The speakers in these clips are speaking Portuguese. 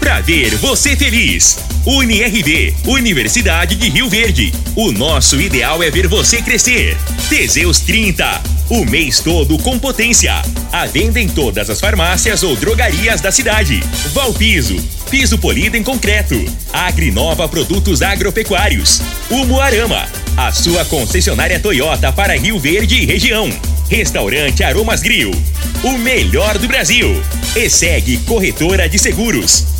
pra ver você feliz. UniRV, Universidade de Rio Verde, o nosso ideal é ver você crescer. Teseus 30, o mês todo com potência. A venda em todas as farmácias ou drogarias da cidade. Valpiso, piso polido em concreto. Agrinova Produtos Agropecuários. Umuarama, a sua concessionária Toyota para Rio Verde e região. Restaurante Aromas Grill, o melhor do Brasil. E segue Corretora de Seguros.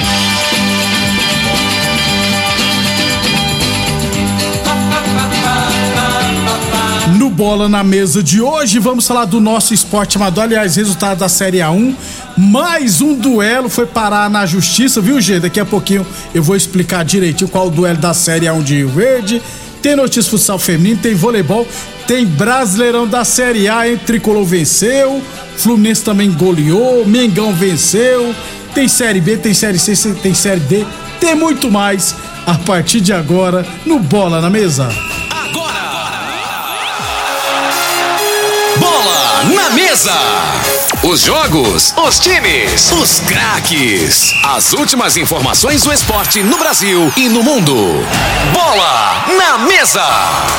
Bola na Mesa de hoje, vamos falar do nosso esporte amador. Aliás, resultado da Série A1. Mais um duelo foi parar na justiça, viu, G? Daqui a pouquinho eu vou explicar direitinho qual o duelo da Série A1 de Rio Verde. Tem notícia futsal feminino, tem voleibol, tem Brasileirão da Série A, hein? Tricolor venceu, Fluminense também goleou, Mengão venceu, tem Série B, tem Série C, tem Série D, tem muito mais a partir de agora no Bola na Mesa. Mesa. Os jogos, os times, os craques. As últimas informações do esporte no Brasil e no mundo. Bola na mesa.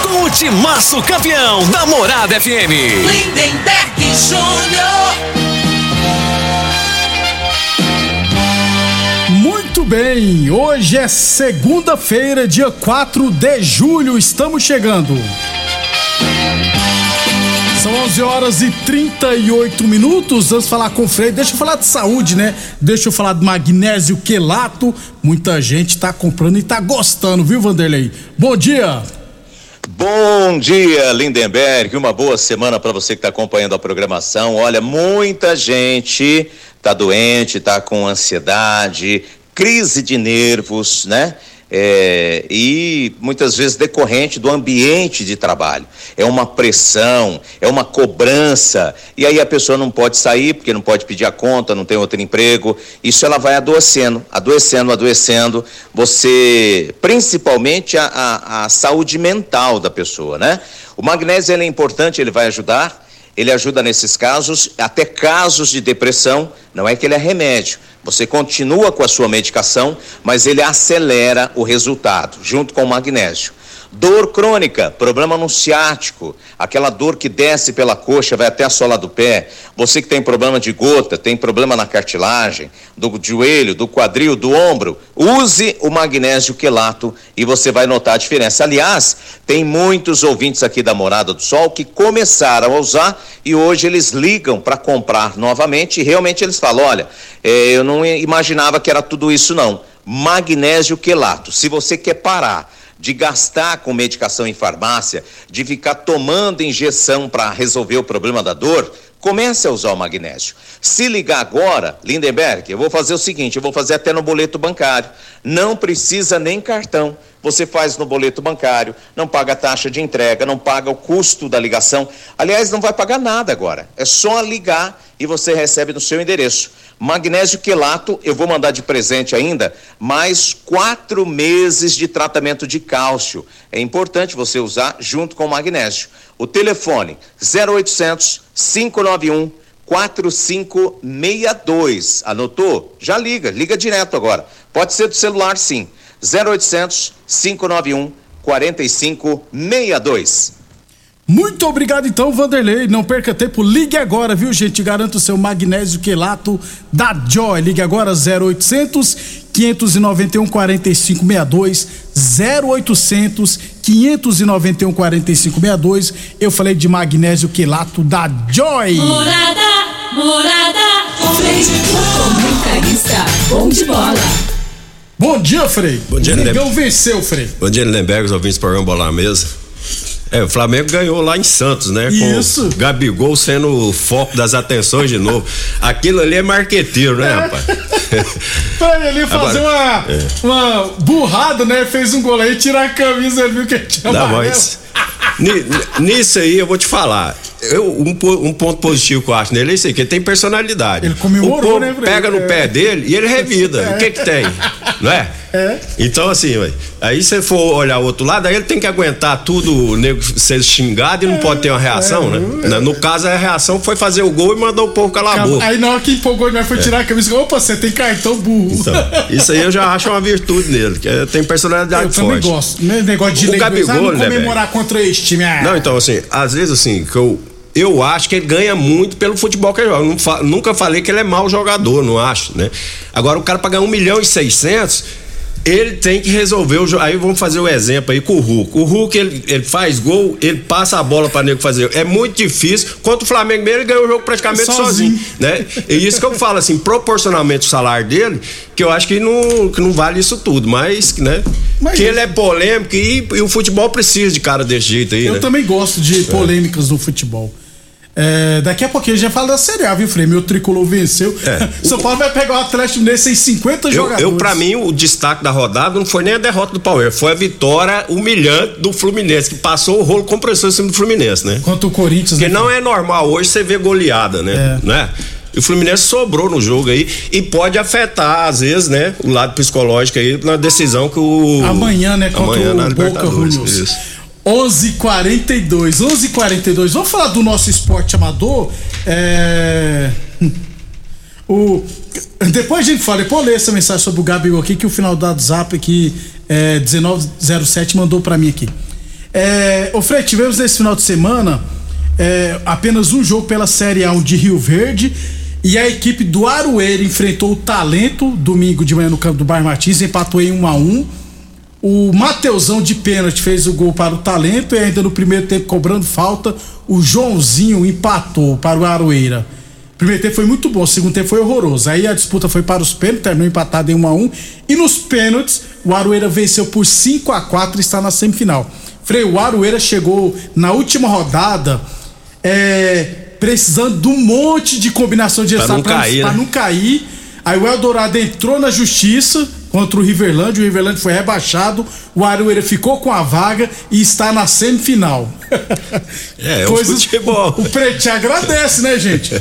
Com o timaço campeão da Morada FM. Lindenberg Júnior. Muito bem, hoje é segunda-feira, dia 4 de julho, estamos chegando. São 11 horas e 38 minutos. Vamos falar com o Freire. Deixa eu falar de saúde, né? Deixa eu falar do magnésio quelato. Muita gente tá comprando e tá gostando, viu, Vanderlei? Bom dia. Bom dia, Lindenberg. Uma boa semana para você que está acompanhando a programação. Olha, muita gente tá doente, tá com ansiedade, crise de nervos, né? É, e muitas vezes decorrente do ambiente de trabalho. É uma pressão, é uma cobrança, e aí a pessoa não pode sair porque não pode pedir a conta, não tem outro emprego. Isso ela vai adoecendo, adoecendo, adoecendo. Você, principalmente a, a, a saúde mental da pessoa, né? O magnésio é importante, ele vai ajudar. Ele ajuda nesses casos, até casos de depressão. Não é que ele é remédio. Você continua com a sua medicação, mas ele acelera o resultado, junto com o magnésio. Dor crônica, problema no ciático, aquela dor que desce pela coxa, vai até a sola do pé. Você que tem problema de gota, tem problema na cartilagem, do joelho, do quadril, do ombro, use o magnésio quelato e você vai notar a diferença. Aliás, tem muitos ouvintes aqui da Morada do Sol que começaram a usar e hoje eles ligam para comprar novamente e realmente eles falam: olha, eh, eu não imaginava que era tudo isso, não. Magnésio quelato. Se você quer parar de gastar com medicação em farmácia, de ficar tomando injeção para resolver o problema da dor, comece a usar o magnésio. Se ligar agora, Lindenberg, eu vou fazer o seguinte, eu vou fazer até no boleto bancário. Não precisa nem cartão. Você faz no boleto bancário, não paga a taxa de entrega, não paga o custo da ligação. Aliás, não vai pagar nada agora. É só ligar e você recebe no seu endereço. Magnésio quelato, eu vou mandar de presente ainda mais quatro meses de tratamento de cálcio. É importante você usar junto com o magnésio. O telefone 0800 591 4562. Anotou? Já liga, liga direto agora. Pode ser do celular sim. 0800 591 4562. Muito obrigado então, Vanderlei. Não perca tempo, ligue agora, viu, gente? Garanto o seu magnésio quelato da Joy. Ligue agora 0800 591 4562 0800 591 4562. Eu falei de magnésio quelato da Joy. Morada, morada, Frei, comentarista, bom de bola. Bom dia, Frei. Bom dia, Negão venceu, Frei. Bom dia, Lindenberg, os ouvintes do programa Bola na Mesa. É, o Flamengo ganhou lá em Santos, né? Isso. Com Gabigol sendo o foco das atenções de novo. Aquilo ali é marqueteiro, né, rapaz? pra ele fazer Agora, uma, é. uma burrada, né? Fez um gol aí, tirar a camisa, ele viu que tinha ni- nisso aí eu vou te falar. Eu, um, um ponto positivo que eu acho nele é isso aí, que ele tem personalidade. Ele comemorou, o povo né, pega no É. pé dele e ele revida. O que que tem? Não é? É. Então, assim, ué, aí você for olhar o outro lado, aí ele tem que aguentar tudo, o nego ser xingado e não pode ter uma reação, né? Na- No caso, a reação foi fazer o gol e mandou o povo calar a boca. Aí na hora que empolgou, ele foi tirar a camisa. Opa, você tem cartão burro. É. Então, isso aí eu já acho uma virtude nele, que é- tem personalidade Eu também forte. gosto. Né? Negócio de O Gabigol, não né, comemorar contra esse time. Ah, Não, então, assim, às vezes, assim, que eu. Eu acho que ele ganha muito pelo futebol que ele joga. Fa- nunca falei que ele é mau jogador, não acho, né? Agora, o cara pra ganhar 1 milhão e 600, ele tem que resolver o jogo. Aí vamos fazer o exemplo aí com o Hulk. O Hulk, ele, ele faz gol, ele passa a bola pra nego fazer. É muito difícil. Contra o Flamengo mesmo, ele ganhou o jogo praticamente Sozinho. sozinho, né? E isso que eu falo, assim, proporcionalmente o salário dele, que eu acho que não, que não vale isso tudo, mas, né? Mas que isso- ele é polêmico e, e o futebol precisa de cara desse jeito aí, Eu né? também gosto de polêmicas no futebol. É, daqui a pouquinho a gente já fala da Série A, viu, Frei? Meu tricolor venceu. É. São Paulo vai pegar o Atlético Mineiro sem 50 Eu, jogadores. eu, pra mim, o destaque da rodada não foi nem a derrota do Palmeiras, foi a vitória humilhante do Fluminense, que passou o rolo compressor em cima do Fluminense, né? Contra o Corinthians. Porque né? não é normal hoje você ver goleada, né? É. Né? E o Fluminense sobrou no jogo aí e pode afetar, às vezes, né, o lado psicológico aí na decisão que o. Amanhã, né? Contra Amanhã na o Boca Libertadores. Juniors. Isso. 11:42, 11:42. Vamos falar do nosso esporte amador. É... O depois a gente fala, depois eu ler essa mensagem sobre o Gabigol aqui que o final do WhatsApp aqui é 1907 mandou pra mim aqui. É, ô Fred, tivemos nesse final de semana é, apenas um jogo pela Série A1 de Rio Verde e a equipe do Aroeira enfrentou o Talento domingo de manhã no campo do Bairro Martins empatou em 1 a 1 o Mateusão de pênalti fez o gol para o Talento e ainda no primeiro tempo cobrando falta, o Joãozinho empatou para o Aroeira. O primeiro tempo foi muito bom, o segundo tempo foi horroroso. Aí a disputa foi para os pênaltis, terminou empatado em 1 a 1 e nos pênaltis o Aroeira venceu por 5 a 4 e está na semifinal. Frei, o Aroeira chegou na última rodada é, precisando de um monte de combinação de Pra não resultado cair, pra né? não cair. Aí o Eldorado entrou na justiça contra o Riverland, o Riverland foi rebaixado, o Aroeira ficou com a vaga e está na semifinal. É, é o futebol. O Pretinho agradece, né, gente?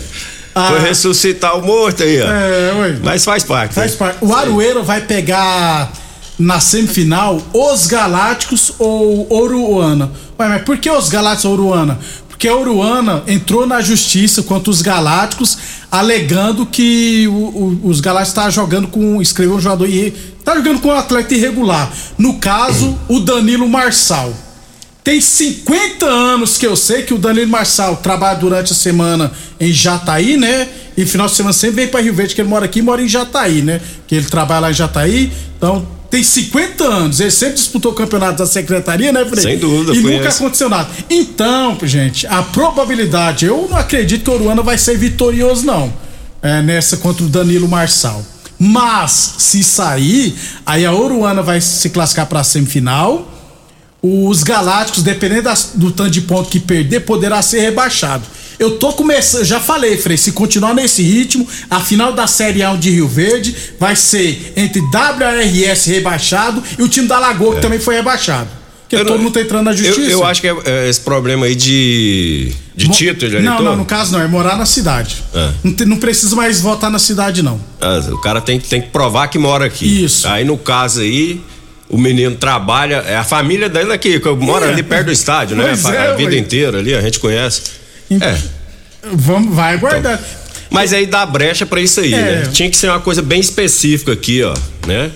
Foi Ah, ressuscitar o morto aí, ó. é, ué. Mas faz parte. Faz né? parte. O Aroeira vai pegar na semifinal os Galácticos ou Oruana. Ué, mas por que os Galácticos ou Oruana? Porque a Oruana entrou na justiça contra os Galácticos, alegando que o- o- os Galácticos estavam jogando com. escreveu um jogador e tá jogando com um atleta irregular. No caso, o Danilo Marçal. Tem 50 anos que eu sei que o Danilo Marçal trabalha durante a semana em Jataí, né? E final de semana sempre vem pra Rio Verde, que ele mora aqui mora em Jataí, né? Que ele trabalha lá em Jataí. Então, tem 50 anos. Ele sempre disputou o campeonato da secretaria, né, Frei? Sem dúvida, E nunca aconteceu nada. Então, gente, a probabilidade, eu não acredito que o Oruana vai ser vitorioso, não. É, nessa contra o Danilo Marçal. Mas, se sair, aí a Oruana vai se classificar pra semifinal. Os Galácticos, dependendo das- do tanto de ponto que perder, poderá ser rebaixado. Eu tô começando, já falei, Frei, se continuar nesse ritmo, a final da Série A de Rio Verde vai ser entre WRS rebaixado e o time da Lagoa, que também foi rebaixado. Porque Eu todo não- mundo tá entrando na Eu, justiça. eu acho que é, é esse problema aí de, de Mo- título Não, não, no caso não, é morar na cidade. É. Não, te- não precisa mais votar na cidade, não. Ah, o cara tem, tem que provar que mora aqui. Isso. Aí no caso aí, o menino trabalha, é a família dele aqui, que mora É. ali perto do estádio, né? Pois A, é, vida ué. inteira ali, a gente conhece. Então- É. Vamos, vai aguardar. Mas aí dá brecha pra isso aí, É. né? Tinha que ser uma coisa bem específica aqui, ó, né?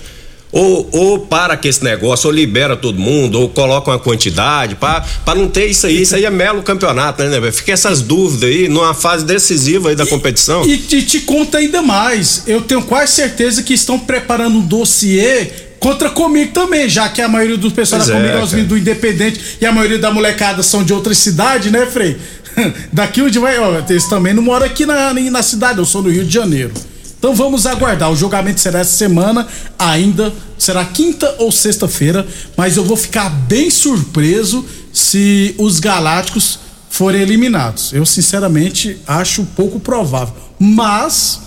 ou, ou para com esse negócio, ou libera todo mundo, ou coloca uma quantidade, para não ter isso aí. Isso aí é melo campeonato, né, né? Fica essas dúvidas aí numa fase decisiva aí da e, competição. E te, te conta ainda mais. Eu tenho quase certeza que estão preparando um dossiê contra comigo também, já que a maioria dos pessoal da é, comigo é do Independente e a maioria da molecada são de outra cidade, né, Frei? Daqui onde vai, ó, eles também não moram aqui na, na cidade, eu sou no Rio de Janeiro. Então vamos aguardar. O julgamento será essa semana, ainda será quinta ou sexta-feira, mas eu vou ficar bem surpreso se os Galácticos forem eliminados. Eu sinceramente acho pouco provável. Mas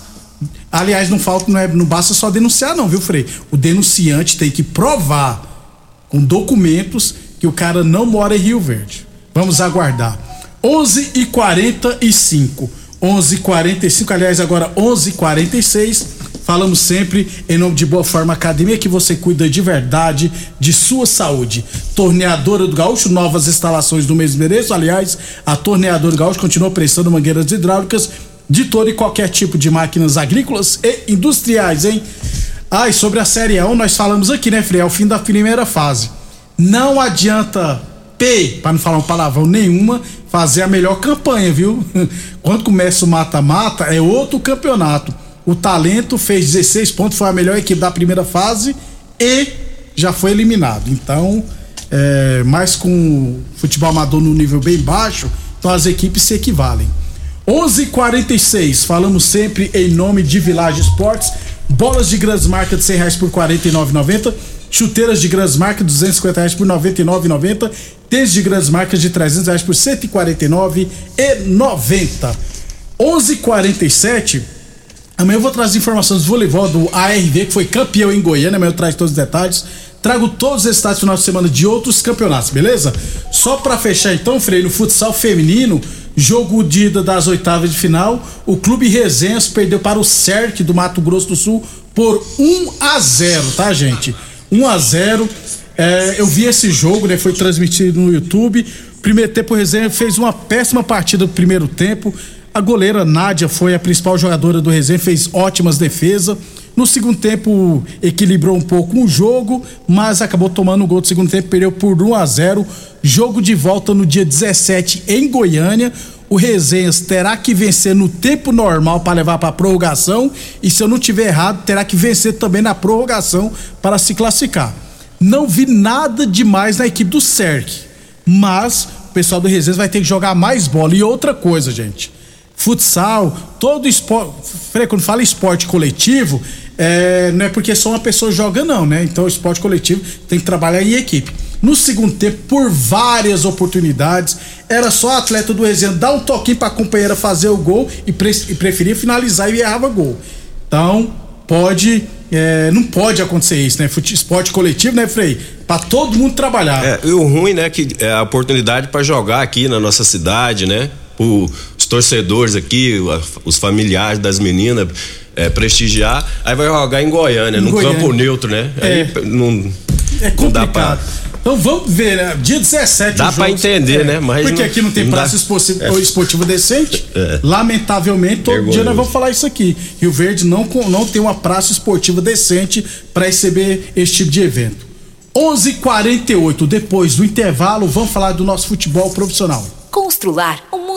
aliás, não falta, não, é, não basta só denunciar não, viu, Frei? O denunciante tem que provar com documentos que o cara não mora em Rio Verde. Vamos aguardar. 11 e 45 11:45, aliás, agora 11:46. Falamos sempre em nome de Boa Forma Academia que você cuida de verdade de sua saúde. Torneadora do Gaúcho, novas instalações no mesmo endereço. Aliás, a Torneadora do Gaúcho continua prestando mangueiras hidráulicas de todo e qualquer tipo de máquinas agrícolas e industriais, hein? Ah, e sobre a Série 1 nós falamos aqui, né, Frei? É o fim da primeira fase. Não adianta P, para não falar um palavrão nenhuma, fazer a melhor campanha, viu? Quando começa o mata-mata, é outro campeonato. O Talento fez 16 pontos, foi a melhor equipe da primeira fase e já foi eliminado. Então, é, mais com futebol amador no nível bem baixo, então as equipes se equivalem. 11:46 falamos sempre em nome de Village Esportes. Bolas de grandes marcas de 100 reais por 49,90. Chuteiras de grandes marcas, 250 reais por 99,90. Tênis de grandes marcas de 300 reais por 149,90. 11:47 Amanhã eu vou trazer informações do voleibol do ARV, que foi campeão em Goiânia. Amanhã eu trago todos os detalhes. Trago todos os resultados do final de semana de outros campeonatos, beleza? Só para fechar então, Frei, no futsal feminino, jogo de ida das oitavas de final, o Clube Resenhas perdeu para o CERC do Mato Grosso do Sul por 1 a 0, tá, gente? 1 a 0. É, eu vi esse jogo, né? Foi transmitido no YouTube. Primeiro tempo o Resenha fez uma péssima partida no primeiro tempo. A goleira Nádia foi a principal jogadora do Resenha, fez ótimas defesas. No segundo tempo equilibrou um pouco o jogo, mas acabou tomando o um gol do segundo tempo, perdeu por 1 a 0. Jogo de volta no dia 17 em Goiânia. O Resenhas terá que vencer no tempo normal para levar para a prorrogação e se eu não tiver errado, terá que vencer também na prorrogação para se classificar. Não vi nada demais na equipe do CERC, mas o pessoal do Resenhas vai ter que jogar mais bola e outra coisa, gente. Futsal, todo esporte, quando fala esporte coletivo, é, não é porque só uma pessoa joga não, né? Então o esporte coletivo tem que trabalhar em equipe. No segundo tempo, por várias oportunidades, era só atleta do Resenha dar um toquinho para a companheira fazer o gol e, pre e preferia finalizar e errava gol. Então, pode é, não pode acontecer isso, né? Esporte coletivo, né, Frei? Para todo mundo trabalhar. É, e o ruim, né, que é a oportunidade para jogar aqui na nossa cidade, né? Os torcedores aqui, os familiares das meninas é, prestigiar, aí vai jogar em Goiânia, em num Goiânia. campo neutro, né? É. Aí não, é complicado. Não dá pra, então vamos ver, né? Dia 17 Dá para entender, é, né? Mas porque não, aqui não tem não praça esportivo, é. esportivo decente. É. Lamentavelmente, todo Vergonha. dia nós vamos falar isso aqui. Rio Verde não, não tem uma praça esportiva decente para receber esse tipo de evento. 11:48 depois do intervalo, vamos falar do nosso futebol profissional. Constrular um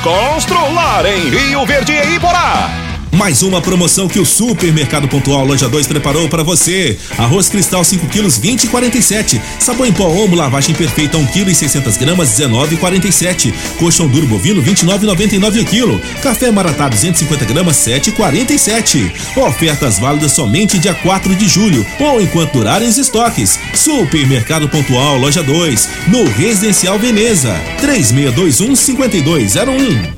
Constrular em Rio Verde e Iporá. Mais uma promoção que o Supermercado Pontual Loja 2 preparou para você. Arroz cristal 5 quilos 20,47. Sabão em pó Omo lavagem perfeita 1 kg e 600 gramas 19,47. Colchão duro bovino 29,99 o quilo. Café maratá 250 gramas 7,47. Ofertas válidas somente dia 4 de julho ou enquanto durarem os estoques. Supermercado Pontual Loja 2 no Residencial Veneza 3621 5201.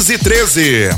213.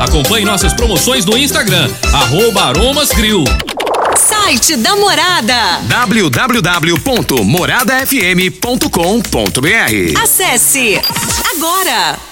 Acompanhe nossas promoções no Instagram, arroba Aromas Grill. Site da Morada. www.moradafm.com.br Acesse agora.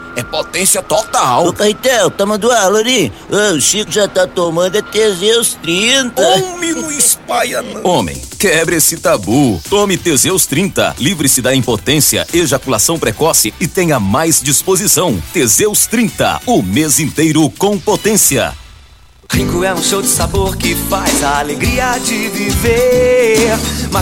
é potência total. Ô, Caetel, tá mandando ali? Ô, o Chico já tá tomando é Teseus 30. Homem, não espalha não. Homem, quebre esse tabu. Tome Teseus 30. Livre-se da impotência, ejaculação precoce e tenha mais disposição. Teseus 30. O mês inteiro com potência. Rinco é um show de sabor que faz a alegria de viver.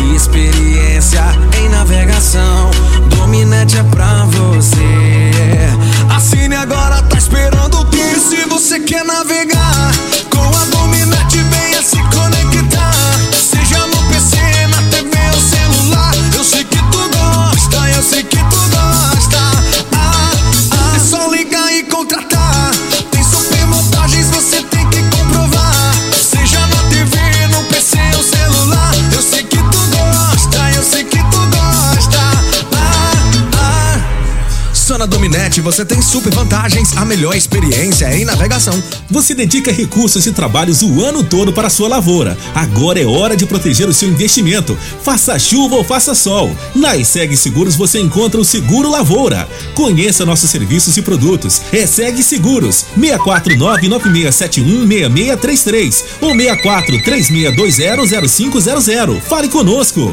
E experiência em navegação. Dominante é pra você. Assine agora, tá esperando o que? Se você quer navegar com a Dominante, venha se conectar. Seja no PC, na TV ou celular. Eu sei que tu gosta, eu sei que tu gosta. Dominete você tem super vantagens, a melhor experiência em navegação. Você dedica recursos e trabalhos o ano todo para a sua lavoura. Agora é hora de proteger o seu investimento. Faça chuva ou faça sol. Na ESEG Seguros você encontra o Seguro Lavoura. Conheça nossos serviços e produtos. ESEG Seguros 64996716633 ou 6436200500. Fale conosco.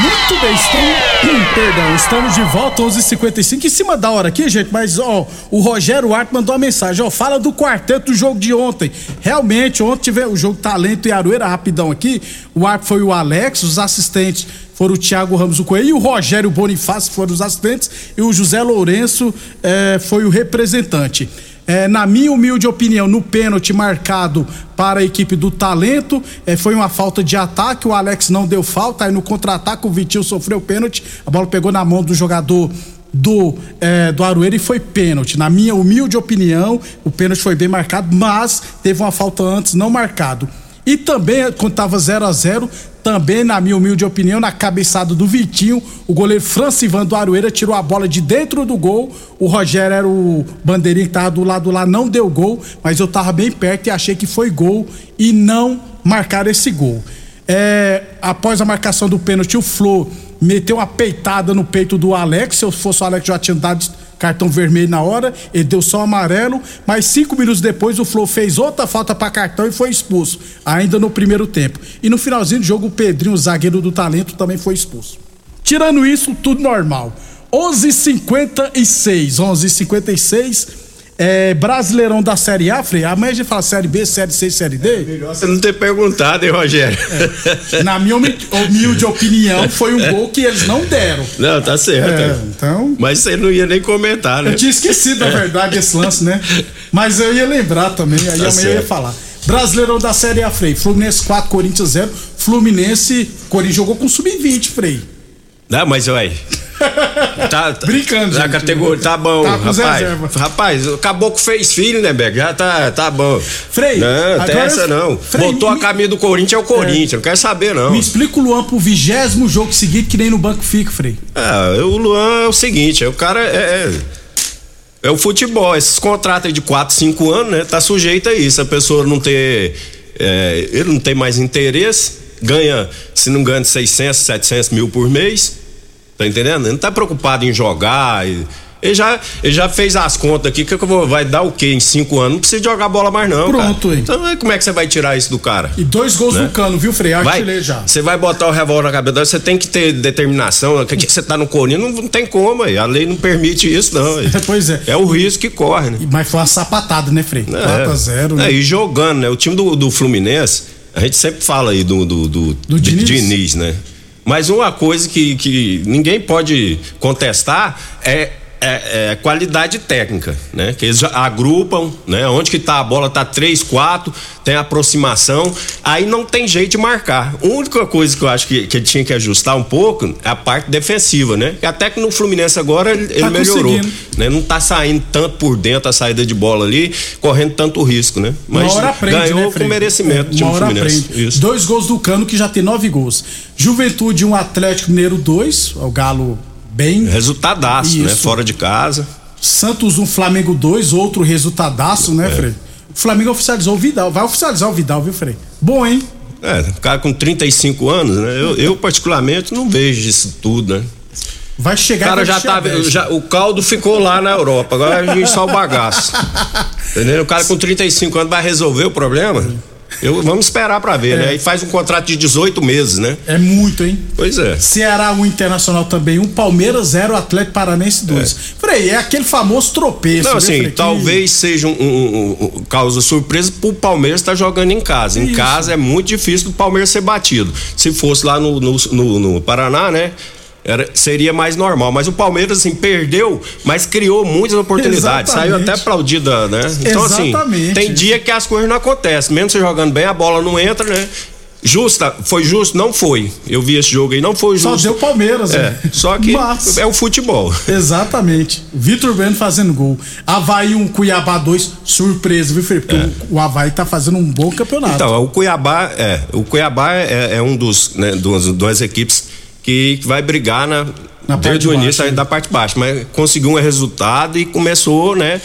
Muito bem, estamos, perdão, estamos de volta 11:55 em cima da hora aqui, gente, mas ó, o Rogério Arte mandou uma mensagem, ó, fala do quarteto do jogo de ontem. Realmente, ontem tive o jogo Talento e Aroeira rapidão aqui. O Arte foi o Alex, os assistentes foram o Thiago Ramos o Coelho e o Rogério Bonifácio foram os assistentes e o José Lourenço eh, foi o representante. É, na minha humilde opinião, no pênalti marcado para a equipe do Talento, é, foi uma falta de ataque, o Alex não deu falta, aí no contra-ataque o Vitinho sofreu pênalti, a bola pegou na mão do jogador do, é, do Aroeira e foi pênalti. Na minha humilde opinião, o pênalti foi bem marcado, mas teve uma falta antes não marcado. E também, quando estava 0 a 0 também, na minha humilde opinião, na cabeçada do Vitinho, o goleiro Francivan do Aroeira tirou a bola de dentro do gol. O Rogério era o bandeirinho que tava do lado lá, não deu gol, mas eu tava bem perto e achei que foi gol e não marcaram esse gol. É, após a marcação do pênalti, o Flo meteu uma peitada no peito do Alex. Se eu fosse o Alex, já tinha dado cartão vermelho na hora, ele deu só amarelo, mas cinco minutos depois o Flo fez outra falta para cartão e foi expulso, ainda no primeiro tempo. E no finalzinho do jogo, o Pedrinho, o zagueiro do talento, também foi expulso. Tirando isso, tudo normal. 11:56, 11:56 é, Brasileirão da Série A, Frei. Amanhã a gente fala Série B, Série C, Série D. É melhor você não ter perguntado, hein, Rogério? É. Na minha humilde opinião, foi um gol que eles não deram. Não, tá certo. É, então... Mas você não ia nem comentar, né? Eu tinha esquecido, na verdade, esse lance, né? Mas eu ia lembrar também, aí tá amanhã certo. eu ia falar. Brasileirão da Série A, Frei. Fluminense 4, Corinthians 0. Fluminense, Corinthians jogou com sub-20, Frei. Não, mas olha. Tá, tá, Brincando, Na categoria, tá bom, Tá rapaz. reserva. Rapaz, o caboclo fez filho, né, Beck? Já tá, tá bom. Frei, Não, tem essa não. Frei, Botou me- a camisa do Corinthians, é o Corinthians. Não quero saber, não. Me explica o Luan pro vigésimo jogo seguinte, que nem no banco fica, Frei. Ah, o Luan é o seguinte, é o cara é, é, é o futebol, esses contratos aí de 4, 5 anos, né? Tá sujeito a isso. A pessoa não ter. é, ele não tem mais interesse, ganha, se não ganha de 600, 700 mil por mês. Tá entendendo? Ele não tá preocupado em jogar. ele, já, ele já fez as contas aqui, que eu vou, vai dar o quê em 5 anos? Não precisa jogar bola mais, não. Pronto, cara. hein? Então, é, como é que você vai tirar isso do cara? E dois gols Né? no cano, viu, Frei? Vai, Artilheiro já. Você vai botar o revólver na cabeça, você tem que ter determinação. Que que Você tá no Corinthians, não, não tem como, aí. a lei não permite isso, não. aí. Pois é. É o risco que corre, né? Mas foi uma sapatada, né, Frei? 4x0, né? É, e jogando, né? O time do, do Fluminense, a gente sempre fala aí do, do, do, Do Di- Diniz? né? Mas uma coisa que, que ninguém pode contestar é, é, é qualidade técnica, né? Que eles agrupam, né? Onde que tá a bola tá 3, 4, tem aproximação, aí não tem jeito de marcar. A única coisa que eu acho que, que ele tinha que ajustar um pouco é a parte defensiva, né? Até que no Fluminense agora ele, ele Tá melhorou, né? Não tá saindo tanto por dentro a saída de bola ali, correndo tanto risco, né? Mas aprende, ganhou né, com merecimento É, hora Fluminense. Dois gols do Cano, que já tem nove gols. Juventude, um Atlético Mineiro, dois. O Galo bem. Resultadaço, né? Isso. Fora de casa. Santos, um Flamengo, dois. Outro resultadaço, É. né, Frei? O Flamengo oficializou o Vidal. Vai oficializar o Vidal, viu, Frei? Bom, hein? É, o cara com 35 anos, né? Eu, eu, particularmente não vejo isso tudo, né? Vai O chegar cara e vai já a tá. Já, o caldo ficou lá na Europa, agora vai vir só o bagaço. Entendeu? O cara com 35 anos vai resolver o problema? Eu, vamos esperar pra ver, É. né? E faz um contrato de 18 meses, né? É muito, hein? Pois é. Ceará, um Internacional também, um Palmeiras, zero, Atlético Paranense, dois. Frei, é aquele famoso tropeço, Não, né, assim, Frei? Que- talvez seja um, um- causa surpresa pro Palmeiras estar jogando em casa. Em Isso. casa é muito difícil do Palmeiras ser batido. Se fosse lá no, no, no- no Paraná, né? Era, seria mais normal. Mas o Palmeiras, assim, perdeu, mas criou muitas oportunidades. Saiu Exatamente. até aplaudida, né? Então, assim, Exatamente. tem dia que as coisas não acontecem. Mesmo você jogando bem, a bola não entra, né? Justa, foi justo? Não foi. Eu vi esse jogo aí, não foi Só justo. deu Palmeiras, É, né? só que Mas- é o futebol. Exatamente. Vitor Bueno fazendo gol. Havaí um Cuiabá 2, surpresa, viu, Felipe? Porque o, Havaí tá fazendo um bom campeonato. Então, o Cuiabá é, o Cuiabá é, é um dos, né, duas equipes que vai brigar na, Na parte desde de o início né? da parte de baixo, mas conseguiu um resultado e começou, né?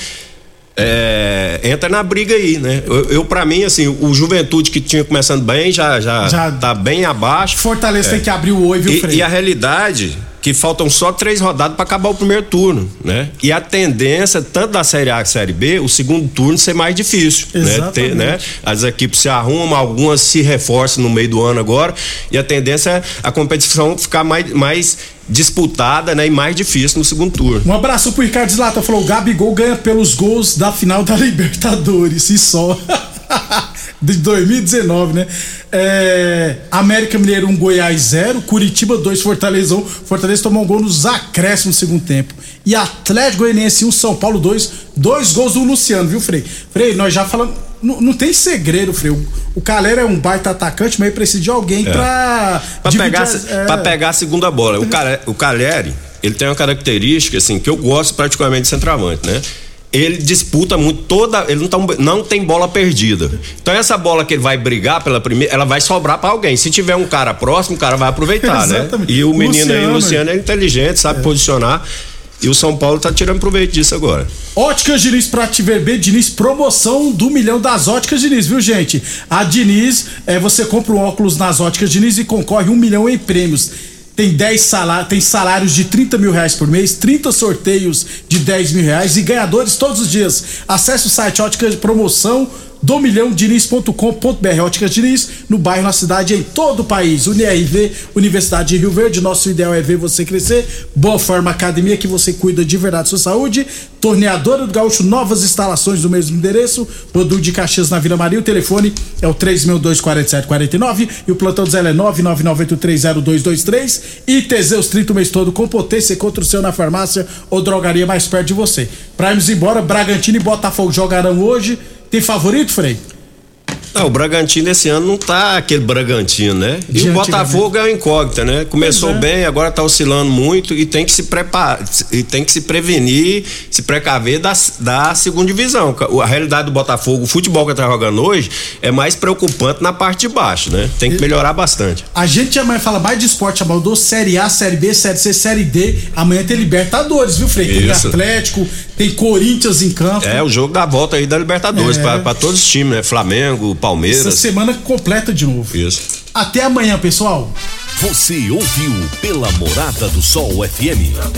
é, entra na briga aí, né? Eu, eu para mim assim, o Juventude que tinha começando bem já já, Já- tá bem abaixo. Fortaleza É. tem que abrir o oi, viu, E, e a realidade que faltam só três rodadas para acabar o primeiro turno, né? E a tendência, tanto da Série A que Série B, o segundo turno ser mais difícil, né? Ter, né? As equipes se arrumam, algumas se reforçam no meio do ano agora, e a tendência é a competição ficar mais, mais disputada, né? E mais difícil no segundo turno. Um abraço pro Ricardo Zlata, falou: o Gabigol ganha pelos gols da final da Libertadores, e só. De 2019, né? É, América Mineiro 1, Goiás 0, Curitiba 2, Fortaleza 1. Fortaleza tomou um gol nos acréscimos no segundo tempo. E Atlético Goianiense 1, São Paulo 2, dois gols do Luciano, viu, Frei? Frei, nós já falamos. Não, não tem segredo, Frei. O, o Calera é um baita atacante, mas ele precisa de alguém É. pra. Pra pegar, as- é. pra pegar a segunda bola. O, Cale- o Caleri, ele tem uma característica, assim, que eu gosto particularmente de centroavante, né? Ele disputa muito toda. Ele não, tá- não tem bola perdida. Então, essa bola que ele vai brigar pela primeira, ela vai sobrar pra alguém. Se tiver um cara próximo, o cara vai aproveitar, né? Exatamente. E o menino aí, o Luciano, Luciano, é inteligente, sabe posicionar. E o São Paulo tá tirando proveito disso agora. Óticas Diniz pra te ver bem, Diniz, promoção do milhão das óticas Diniz, viu gente? A Diniz, é, você compra um óculos nas óticas Diniz e concorre um milhão em prêmios. Tem 10 salários, tem salários de 30 mil reais por mês, 30 sorteios de 10 mil reais e ganhadores todos os dias. Acesse o site Óticas de Promoção do milhão diniz.com.br Óticas Diniz, no bairro, na cidade, em todo o país. UniRV, Universidade de Rio Verde, nosso ideal é ver você crescer. Boa Forma Academia, que você cuida de verdade da sua saúde. Torneadora do Gaúcho, novas instalações do mesmo endereço. Rodul de Caxias na Vila Maria. O telefone é o 3624749 e o plantão do Zé é 998302223. E Teseus 30 o mês todo com potência contra o seu na farmácia ou drogaria mais perto de você. Pra irmos embora, Bragantino e Botafogo jogarão hoje. Tem favorito, Frei? Não, o Bragantino esse ano não tá aquele Bragantino, né? E De o Botafogo é uma incógnita, né? Começou é. bem, agora tá oscilando muito e tem que se preparar, e tem que se prevenir, se precaver da, da segunda divisão. A realidade do Botafogo, o futebol que tá jogando hoje, é mais preocupante na parte de baixo, né? Tem que melhorar bastante. A gente amanhã fala mais de esporte amador, Série A, Série B, Série C, Série D. Amanhã tem Libertadores, viu, Frei? Tem Isso. Atlético, tem Corinthians em campo. É o jogo da volta aí da Libertadores É. pra todos os times, né? Flamengo, Essa Palmeiras. semana completa de novo. Isso. Até amanhã, pessoal. Você ouviu pela Morada do Sol FM.